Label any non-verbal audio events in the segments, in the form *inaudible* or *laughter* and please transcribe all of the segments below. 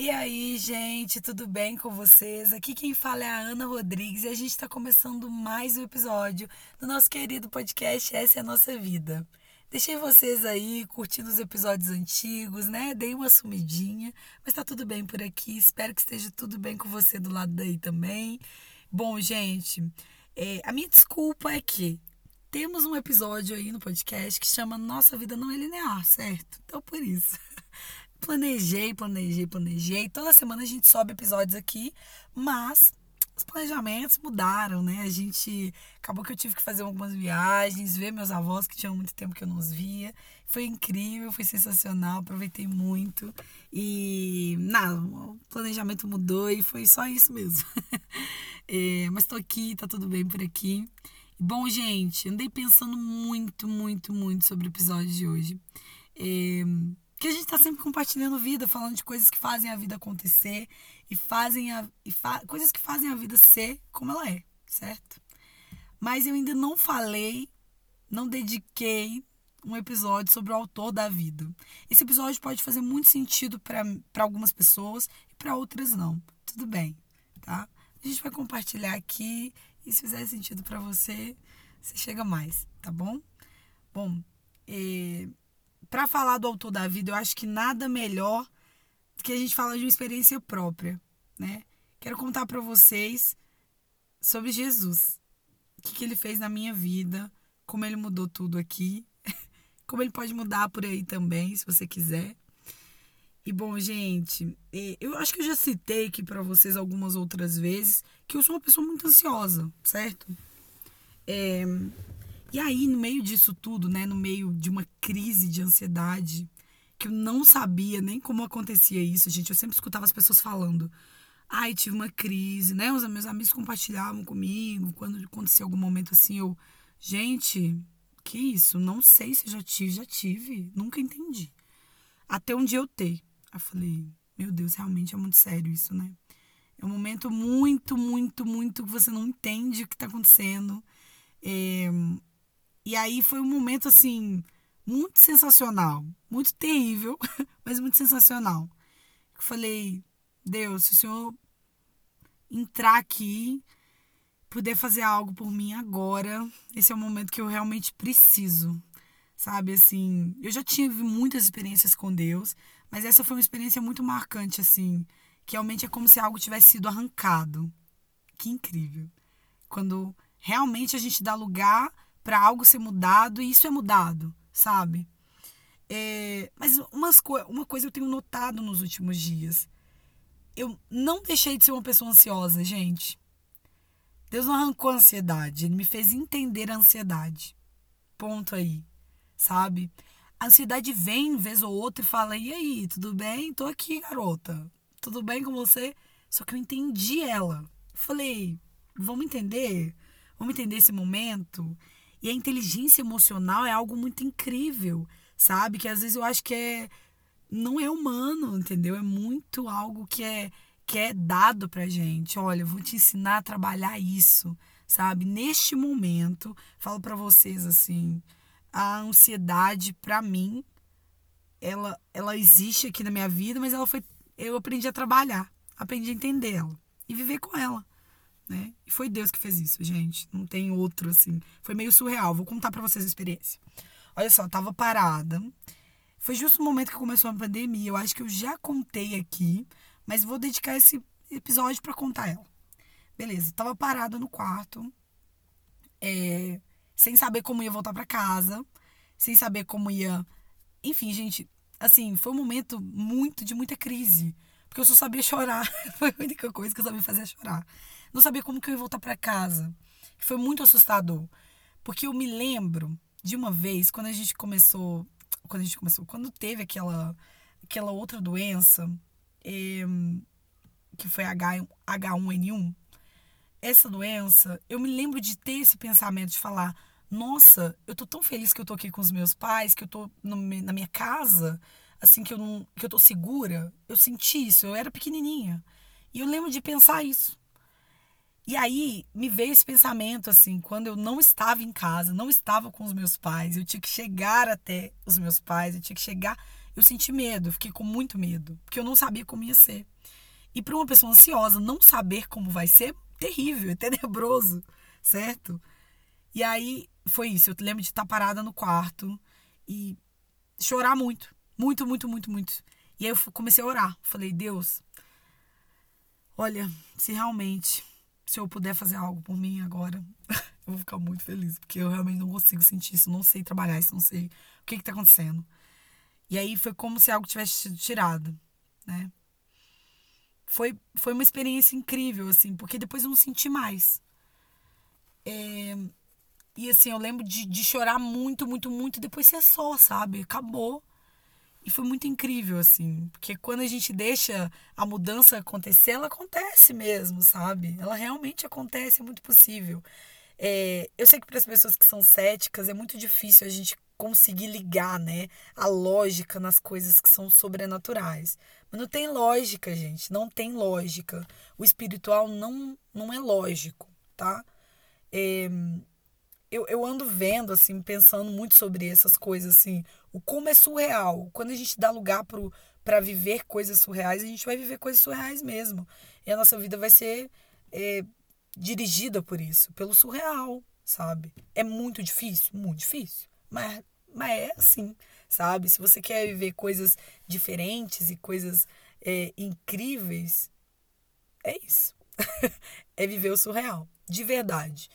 E aí, gente, tudo bem com vocês? Aqui quem fala é a Ana Rodrigues e a gente está começando mais um episódio do nosso querido podcast Essa é a Nossa Vida. Deixei vocês aí curtindo os episódios antigos, né? Dei uma sumidinha, mas tá tudo bem por aqui. Espero que esteja tudo bem com você do lado daí também. Bom, gente, é, a minha desculpa é que temos um episódio aí no podcast que chama Nossa Vida Não é Linear, certo? Então, por isso. *laughs* planejei, planejei, planejei. Toda semana a gente sobe episódios aqui, mas os planejamentos mudaram, né? A gente acabou que eu tive que fazer algumas viagens, ver meus avós que tinham muito tempo que eu não os via. Foi incrível, foi sensacional, aproveitei muito. E nada, o planejamento mudou e foi só isso mesmo. *laughs* é, mas tô aqui, tá tudo bem por aqui. Bom, gente, andei pensando muito, muito, muito sobre o episódio de hoje. É, que a gente está sempre compartilhando vida, falando de coisas que fazem a vida acontecer e fazem a, e fa, coisas que fazem a vida ser como ela é, certo? Mas eu ainda não falei, não dediquei um episódio sobre o autor da vida. Esse episódio pode fazer muito sentido para algumas pessoas e para outras não. Tudo bem, tá? A gente vai compartilhar aqui e se fizer sentido para você, você chega mais, tá bom? Bom, eh, para falar do autor da vida, eu acho que nada melhor do que a gente falar de uma experiência própria, né? Quero contar para vocês sobre Jesus. O que, que ele fez na minha vida, como ele mudou tudo aqui, *laughs* como ele pode mudar por aí também, se você quiser. E bom, gente, eu acho que eu já citei aqui para vocês algumas outras vezes que eu sou uma pessoa muito ansiosa, certo? É, e aí, no meio disso tudo, né, no meio de uma crise de ansiedade, que eu não sabia nem como acontecia isso, gente, eu sempre escutava as pessoas falando. Ai, tive uma crise, né? Os meus amigos compartilhavam comigo quando acontecia algum momento assim, eu, gente, que isso? Não sei se já tive, já tive, nunca entendi. Até um dia eu ter. Eu falei, meu Deus, realmente é muito sério isso, né? É um momento muito, muito, muito que você não entende o que está acontecendo. É, e aí foi um momento assim muito sensacional, muito terrível, *laughs* mas muito sensacional. Eu falei, Deus, se o Senhor entrar aqui, puder fazer algo por mim agora, esse é o momento que eu realmente preciso. Sabe assim, eu já tive muitas experiências com Deus, mas essa foi uma experiência muito marcante assim, que realmente é como se algo tivesse sido arrancado. Que incrível. Quando realmente a gente dá lugar para algo ser mudado e isso é mudado, sabe? É, mas umas co uma coisa eu tenho notado nos últimos dias. Eu não deixei de ser uma pessoa ansiosa, gente. Deus não arrancou a ansiedade, ele me fez entender a ansiedade. Ponto aí, sabe? A ansiedade vem vez ou outra e fala: "E aí, tudo bem? Tô aqui, garota. Tudo bem com você?" Só que eu entendi ela. Falei: "Vamos entender? Vamos entender esse momento?" E a inteligência emocional é algo muito incrível, sabe? Que às vezes eu acho que é não é humano, entendeu? É muito algo que é que é dado pra gente. Olha, eu vou te ensinar a trabalhar isso, sabe? Neste momento, falo para vocês assim, a ansiedade para mim ela ela existe aqui na minha vida, mas ela foi eu aprendi a trabalhar, aprendi a entender ela e viver com ela né? E foi Deus que fez isso, gente. Não tem outro assim. Foi meio surreal. Vou contar para vocês a experiência. Olha só, tava parada. Foi justo no momento que começou a pandemia. Eu acho que eu já contei aqui, mas vou dedicar esse episódio para contar ela. Beleza, tava parada no quarto, é, sem saber como ia voltar para casa, sem saber como ia. Enfim, gente, assim, foi um momento muito de muita crise, porque eu só sabia chorar. *laughs* foi a única coisa que eu sabia fazer chorar não sabia como que eu ia voltar para casa. Foi muito assustador, porque eu me lembro de uma vez quando a gente começou, quando a gente começou, quando teve aquela aquela outra doença é, que foi H, H1N1. Essa doença, eu me lembro de ter esse pensamento de falar: nossa, eu tô tão feliz que eu tô aqui com os meus pais, que eu tô no, na minha casa, assim, que eu, não, que eu tô segura. Eu senti isso, eu era pequenininha. E eu lembro de pensar isso. E aí me veio esse pensamento assim, quando eu não estava em casa, não estava com os meus pais, eu tinha que chegar até os meus pais, eu tinha que chegar. eu senti medo, fiquei com muito medo, porque eu não sabia como ia ser. E para uma pessoa ansiosa, não saber como vai ser, terrível, é tenebroso, certo? E aí foi isso. Eu lembro de estar parada no quarto e chorar muito. Muito, muito, muito, muito. E aí eu comecei a orar. Falei, Deus, olha, se realmente, se eu puder fazer algo por mim agora, *laughs* eu vou ficar muito feliz. Porque eu realmente não consigo sentir isso, não sei trabalhar isso, não sei o que está acontecendo. E aí foi como se algo tivesse sido tirado, né? Foi, foi uma experiência incrível, assim, porque depois eu não senti mais. É, e assim, eu lembro de, de chorar muito, muito, muito, e depois ser só, sabe? Acabou. E foi muito incrível, assim, porque quando a gente deixa a mudança acontecer, ela acontece mesmo, sabe? Ela realmente acontece, é muito possível. É, eu sei que para as pessoas que são céticas é muito difícil a gente conseguir ligar, né, a lógica nas coisas que são sobrenaturais. Mas não tem lógica, gente, não tem lógica. O espiritual não, não é lógico, tá? É, eu, eu ando vendo, assim, pensando muito sobre essas coisas, assim, o como é surreal. Quando a gente dá lugar para viver coisas surreais, a gente vai viver coisas surreais mesmo. E a nossa vida vai ser é, dirigida por isso, pelo surreal, sabe? É muito difícil? Muito difícil. Mas, mas é assim, sabe? Se você quer viver coisas diferentes e coisas é, incríveis, é isso. *laughs* é viver o surreal, de verdade.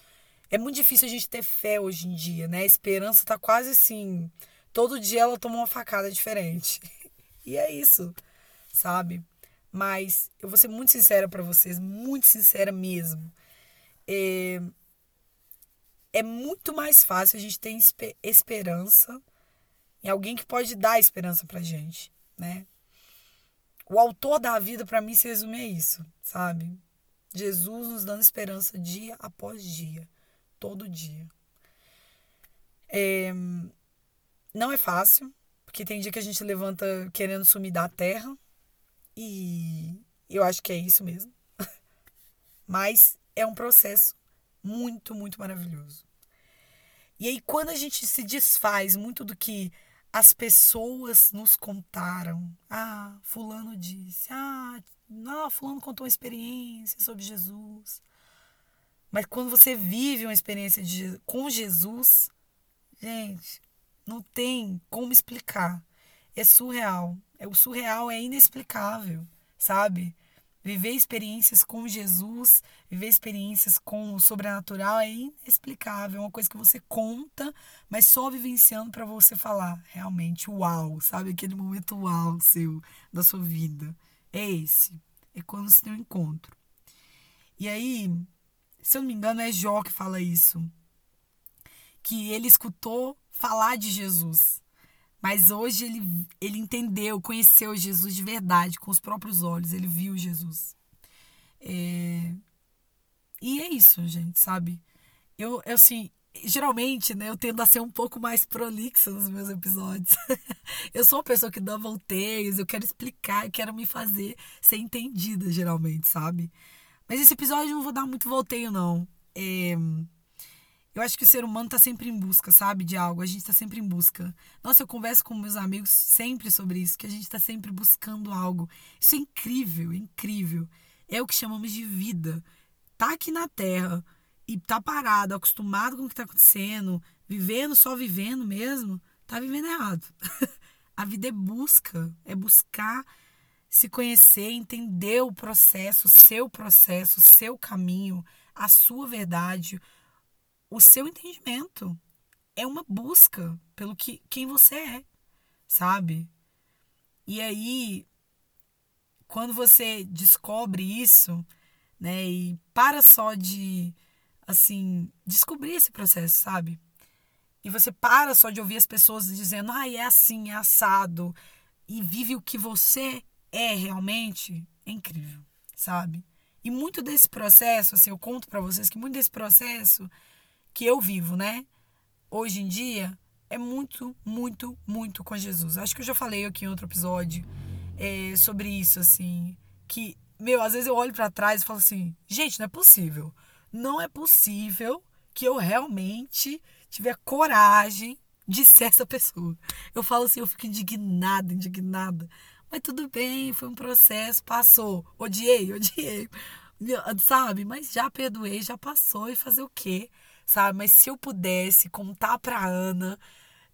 É muito difícil a gente ter fé hoje em dia, né? A esperança tá quase assim. Todo dia ela toma uma facada diferente. *laughs* E é isso, sabe? Mas eu vou ser muito sincera para vocês, muito sincera mesmo. É, é muito mais fácil a gente ter esperança em alguém que pode dar esperança pra gente, né? O autor da vida, para mim, se resume a isso, sabe? Jesus nos dando esperança dia após dia todo dia. É, não é fácil, porque tem dia que a gente levanta querendo sumir da terra, e eu acho que é isso mesmo. *laughs* Mas é um processo muito, muito maravilhoso. E aí, quando a gente se desfaz muito do que as pessoas nos contaram, ah, Fulano disse, ah, não, Fulano contou uma experiência sobre Jesus. Mas quando você vive uma experiência de, com Jesus, gente, não tem como explicar. É surreal. É o surreal é inexplicável, sabe? Viver experiências com Jesus, viver experiências com o sobrenatural é inexplicável. É uma coisa que você conta, mas só vivenciando para você falar realmente uau, sabe? Aquele momento uau seu da sua vida. É esse. É quando você tem um encontro. E aí, se eu não me engano, é Jó que fala isso. Que ele escutou falar de Jesus. Mas hoje ele, ele entendeu, conheceu Jesus de verdade, com os próprios olhos. Ele viu Jesus. É... E é isso, gente, sabe? Eu, eu assim, geralmente, né, eu tendo a ser um pouco mais prolixa nos meus episódios. *laughs* eu sou uma pessoa que dá volteios, eu quero explicar, eu quero me fazer ser entendida, geralmente, sabe? Mas esse episódio eu não vou dar muito volteio, não. É... Eu acho que o ser humano tá sempre em busca, sabe? De algo. A gente tá sempre em busca. Nossa, eu converso com meus amigos sempre sobre isso, que a gente tá sempre buscando algo. Isso é incrível, é incrível. É o que chamamos de vida. Tá aqui na Terra e tá parado, acostumado com o que tá acontecendo, vivendo, só vivendo mesmo, tá vivendo errado. *laughs* a vida é busca, é buscar se conhecer, entender o processo, o seu processo, o seu caminho, a sua verdade, o seu entendimento. É uma busca pelo que quem você é, sabe? E aí, quando você descobre isso, né, e para só de assim, descobrir esse processo, sabe? E você para só de ouvir as pessoas dizendo, ah, é assim, é assado, e vive o que você é realmente é incrível, sabe? E muito desse processo, assim, eu conto para vocês que muito desse processo que eu vivo, né, hoje em dia, é muito, muito, muito com Jesus. Acho que eu já falei aqui em outro episódio é, sobre isso, assim, que, meu, às vezes eu olho para trás e falo assim, gente, não é possível. Não é possível que eu realmente tiver coragem disser essa pessoa. Eu falo assim, eu fico indignada, indignada. Mas tudo bem, foi um processo, passou. Odiei, odiei. Sabe? Mas já perdoei, já passou. E fazer o quê? Sabe? Mas se eu pudesse contar pra Ana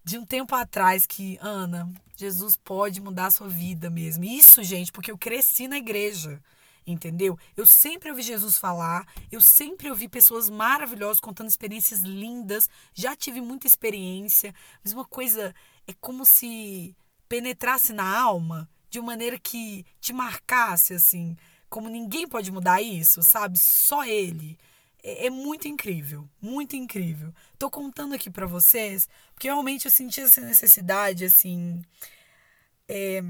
de um tempo atrás que, Ana, Jesus pode mudar a sua vida mesmo. Isso, gente, porque eu cresci na igreja entendeu? Eu sempre ouvi Jesus falar, eu sempre ouvi pessoas maravilhosas contando experiências lindas, já tive muita experiência, mas uma coisa é como se penetrasse na alma de maneira que te marcasse assim, como ninguém pode mudar isso, sabe? Só ele. É, é muito incrível, muito incrível. Tô contando aqui para vocês, porque realmente eu senti essa necessidade assim, é,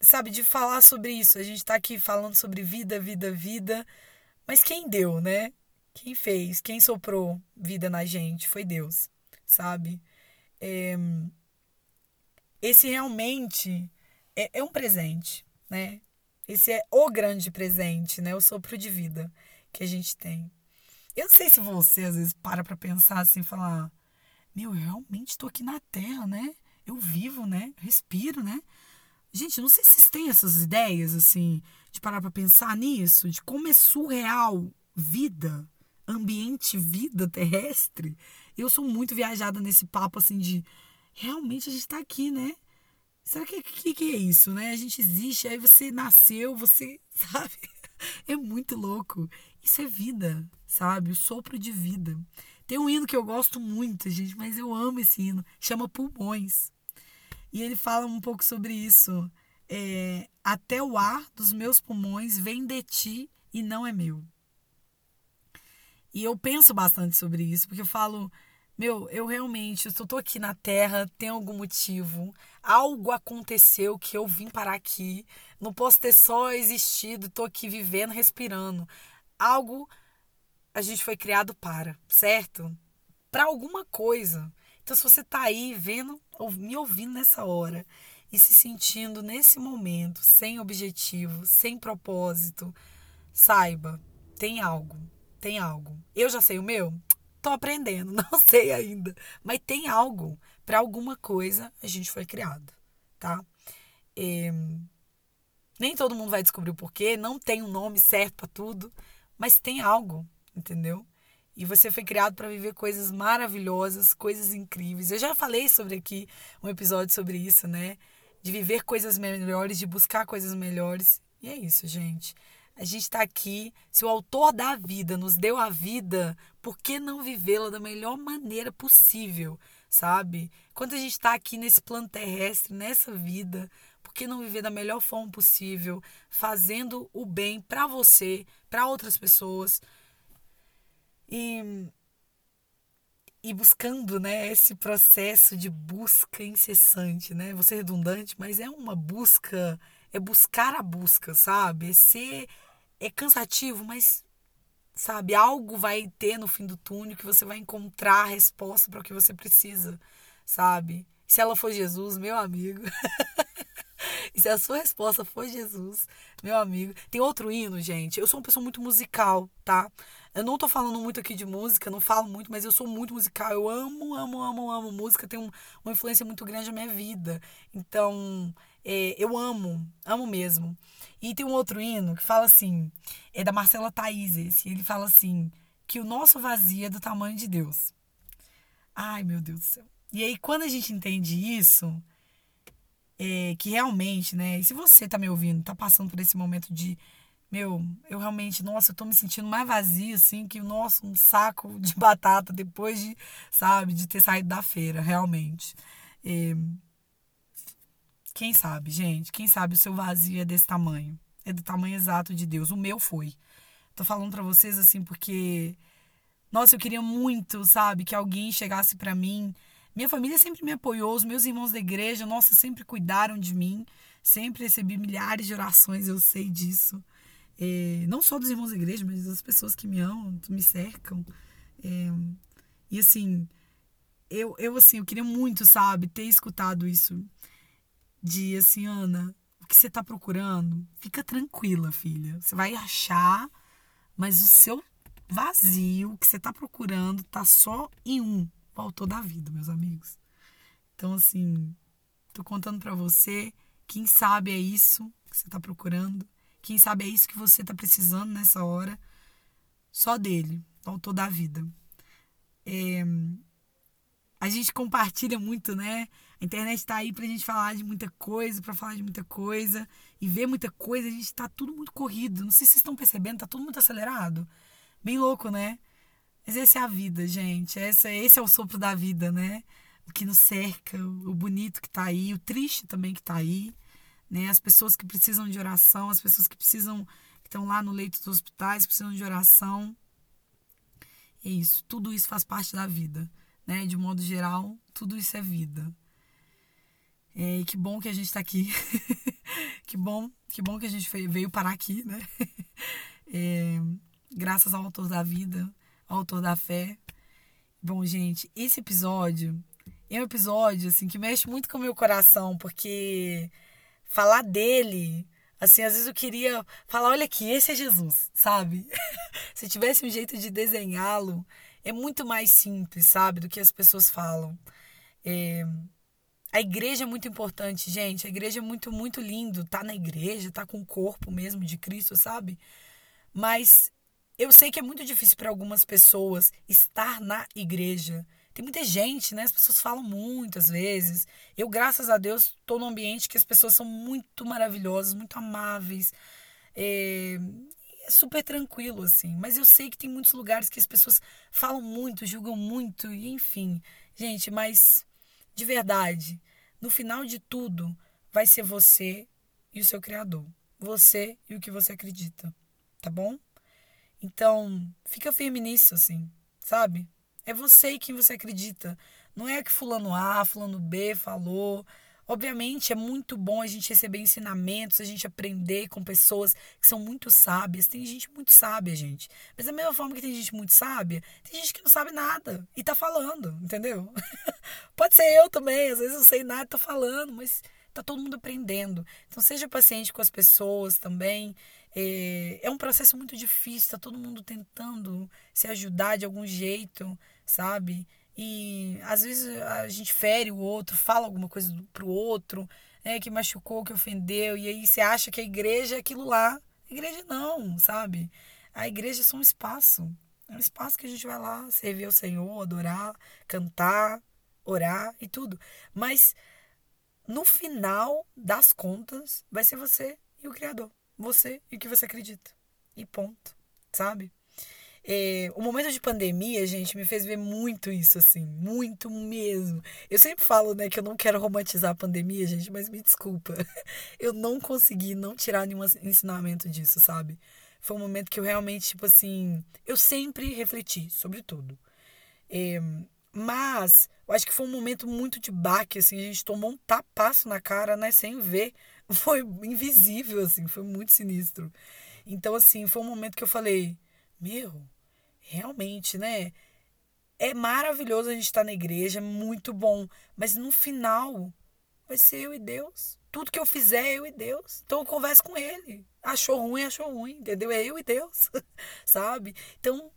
sabe, de falar sobre isso. A gente está aqui falando sobre vida, vida, vida. Mas quem deu, né? Quem fez? Quem soprou vida na gente? Foi Deus, sabe? É... Esse realmente é, é um presente, né? Esse é o grande presente, né? O sopro de vida que a gente tem. Eu não sei se você às vezes para pra pensar assim, falar: Meu, eu realmente estou aqui na Terra, né? Eu vivo, né? respiro, né? Gente, não sei se vocês têm essas ideias, assim, de parar pra pensar nisso, de como é surreal vida, ambiente, vida terrestre. Eu sou muito viajada nesse papo, assim, de realmente a gente tá aqui, né? Será que, que, que é isso, né? A gente existe, aí você nasceu, você, *laughs* sabe? É muito louco. Isso é vida, sabe? O sopro de vida. Tem um hino que eu gosto muito, gente, mas eu amo esse hino. Chama Pulmões. E ele fala um pouco sobre isso. É, Até o ar dos meus pulmões vem de ti e não é meu. E eu penso bastante sobre isso, porque eu falo, meu, eu realmente, eu estou aqui na Terra, tem algum motivo, algo aconteceu que eu vim parar aqui, não posso ter só existido, estou aqui vivendo, respirando. Algo a gente foi criado para, certo? Para alguma coisa. Então, se você está aí vendo, ou me ouvindo nessa hora e se sentindo nesse momento sem objetivo, sem propósito, saiba, tem algo, tem algo. Eu já sei o meu? Tô aprendendo, *laughs* não sei ainda, mas tem algo. Para alguma coisa a gente foi criado, tá? E... Nem todo mundo vai descobrir o porquê, não tem um nome certo para tudo, mas tem algo, entendeu? E você foi criado para viver coisas maravilhosas, coisas incríveis. Eu já falei sobre aqui um episódio sobre isso, né? De viver coisas melhores, de buscar coisas melhores. E é isso, gente. A gente está aqui. Se o autor da vida nos deu a vida, por que não vivê-la da melhor maneira possível, sabe? Quando a gente está aqui nesse plano terrestre, nessa vida, por que não viver da melhor forma possível, fazendo o bem para você, para outras pessoas? E, e buscando né, esse processo de busca incessante, né? Vou ser redundante, mas é uma busca, é buscar a busca, sabe? É ser, é cansativo, mas sabe, algo vai ter no fim do túnel que você vai encontrar a resposta para o que você precisa, sabe? Se ela for Jesus, meu amigo. *laughs* e se a sua resposta for Jesus, meu amigo. Tem outro hino, gente. Eu sou uma pessoa muito musical, tá? Eu não tô falando muito aqui de música, não falo muito, mas eu sou muito musical. Eu amo, amo, amo, amo música. Tem um, uma influência muito grande na minha vida. Então, é, eu amo, amo mesmo. E tem um outro hino que fala assim, é da Marcela Thaís, esse. Ele fala assim, que o nosso vazio é do tamanho de Deus. Ai, meu Deus do céu. E aí, quando a gente entende isso, é, que realmente, né? E se você tá me ouvindo, tá passando por esse momento de meu, eu realmente, nossa, eu tô me sentindo mais vazio, assim, que, nossa, um saco de *laughs* batata depois de, sabe, de ter saído da feira, realmente. É... Quem sabe, gente? Quem sabe o seu vazio é desse tamanho? É do tamanho exato de Deus. O meu foi. Tô falando para vocês assim porque nossa, eu queria muito, sabe, que alguém chegasse para mim. Minha família sempre me apoiou, os meus irmãos da igreja, nossa, sempre cuidaram de mim. Sempre recebi milhares de orações, eu sei disso. É, não só dos irmãos da igreja, mas das pessoas que me amam, me cercam. É, e assim, eu, eu assim, eu queria muito, sabe, ter escutado isso de assim, Ana, o que você tá procurando, fica tranquila, filha. Você vai achar, mas o seu vazio que você tá procurando tá só em um, o autor da vida, meus amigos. Então, assim, tô contando para você, quem sabe é isso que você tá procurando, quem sabe é isso que você tá precisando nessa hora, só dele, o autor da vida. É, a gente compartilha muito, né? A internet está aí pra gente falar de muita coisa, para falar de muita coisa e ver muita coisa. A gente tá tudo muito corrido. Não sei se vocês estão percebendo, tá tudo muito acelerado. Bem louco, né? Mas essa é a vida, gente. Essa, esse é o sopro da vida, né? O que nos cerca, o bonito que tá aí, o triste também que tá aí, né? As pessoas que precisam de oração, as pessoas que precisam, que estão lá no leito dos hospitais, precisam de oração. É isso, tudo isso faz parte da vida, né? De modo geral, tudo isso é vida. É, e que bom que a gente está aqui. *laughs* que bom, que bom que a gente veio parar aqui, né? *laughs* É, graças ao autor da vida, ao autor da fé. Bom, gente, esse episódio é um episódio assim que mexe muito com o meu coração, porque falar dele, assim, às vezes eu queria falar, olha aqui, esse é Jesus, sabe? *laughs* Se tivesse um jeito de desenhá-lo, é muito mais simples, sabe, do que as pessoas falam. É, a igreja é muito importante, gente. A igreja é muito, muito lindo. Tá na igreja, tá com o corpo mesmo de Cristo, sabe? Mas eu sei que é muito difícil para algumas pessoas estar na igreja. Tem muita gente, né? As pessoas falam muitas vezes. Eu, graças a Deus, estou num ambiente que as pessoas são muito maravilhosas, muito amáveis. É, é super tranquilo, assim. Mas eu sei que tem muitos lugares que as pessoas falam muito, julgam muito, e enfim. Gente, mas de verdade, no final de tudo, vai ser você e o seu Criador. Você e o que você acredita. Tá bom? Então, fica firme nisso, assim, sabe? É você e quem você acredita. Não é que fulano A, fulano B falou. Obviamente é muito bom a gente receber ensinamentos, a gente aprender com pessoas que são muito sábias. Tem gente muito sábia, gente. Mas da mesma forma que tem gente muito sábia, tem gente que não sabe nada e tá falando, entendeu? *laughs* Pode ser eu também, às vezes eu sei nada e tô falando, mas tá todo mundo aprendendo. Então seja paciente com as pessoas também. É, é um processo muito difícil, tá todo mundo tentando se ajudar de algum jeito, sabe? E às vezes a gente fere o outro, fala alguma coisa pro outro, né, que machucou, que ofendeu, e aí você acha que a igreja é aquilo lá. A igreja não, sabe? A igreja é só um espaço. É um espaço que a gente vai lá servir ao Senhor, adorar, cantar, orar e tudo. Mas no final das contas, vai ser você e o Criador. Você e o que você acredita. E ponto, sabe? É, o momento de pandemia, gente, me fez ver muito isso, assim, muito mesmo. Eu sempre falo, né, que eu não quero romantizar a pandemia, gente, mas me desculpa. *laughs* Eu não consegui não tirar nenhum ensinamento disso, sabe? Foi um momento que eu realmente, tipo assim, eu sempre refleti sobre tudo. É, mas eu acho que foi um momento muito de baque, assim, a gente tomou um tapaço na cara, né, sem ver. *laughs* Foi invisível, assim, foi muito sinistro. Então, assim, foi um momento que eu falei, meu, realmente, né? É maravilhoso a gente estar na igreja, é muito bom, mas no final vai ser eu e Deus. Tudo que eu fizer é eu e Deus. Então eu converso com ele. Achou ruim, achou ruim, entendeu? É eu e Deus, *laughs* sabe? Então,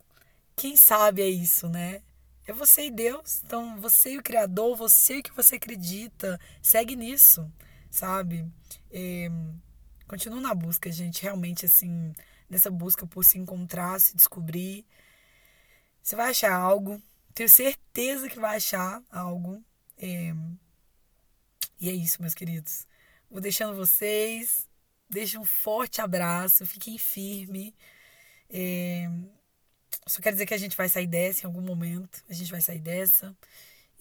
quem sabe é isso, né? É você e Deus. Então, você e o Criador, você e o que você acredita, segue nisso, sabe? É, continua na busca, gente, realmente, assim, nessa busca por se encontrar, se descobrir. Você vai achar algo. Tenho certeza que vai achar algo. É... E é isso, meus queridos. Vou deixando vocês. Deixo um forte abraço. Fiquem firme. É... Só quero dizer que a gente vai sair dessa em algum momento. A gente vai sair dessa.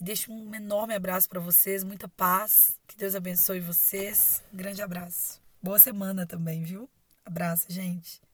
E deixo um enorme abraço para vocês. Muita paz. Que Deus abençoe vocês. Um grande abraço. Boa semana também, viu? Abraço, gente.